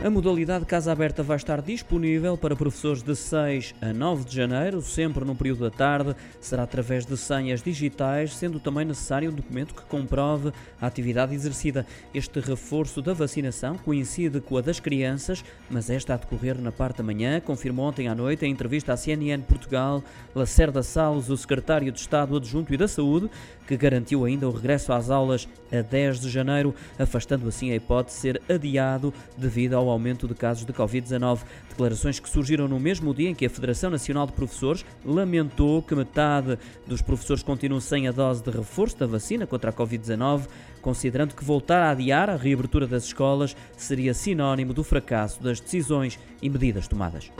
A modalidade Casa Aberta vai estar disponível para professores de 6 a 9 de janeiro, sempre no período da tarde. Será através de senhas digitais, sendo também necessário um documento que comprove a atividade exercida. Este reforço da vacinação coincide com a das crianças, mas esta a decorrer na parte da manhã, confirmou ontem à noite em entrevista à CNN Portugal Lacerda Salles, o secretário de Estado Adjunto e da Saúde, que garantiu ainda o regresso às aulas a 10 de janeiro, afastando assim a hipótese de ser adiado devido ao aumento de casos de Covid-19. Declarações que surgiram no mesmo dia em que a Federação Nacional de Professores lamentou que metade dos professores continuam sem a dose de reforço da vacina contra a Covid-19, considerando que voltar a adiar a reabertura das escolas seria sinónimo do fracasso das decisões e medidas tomadas.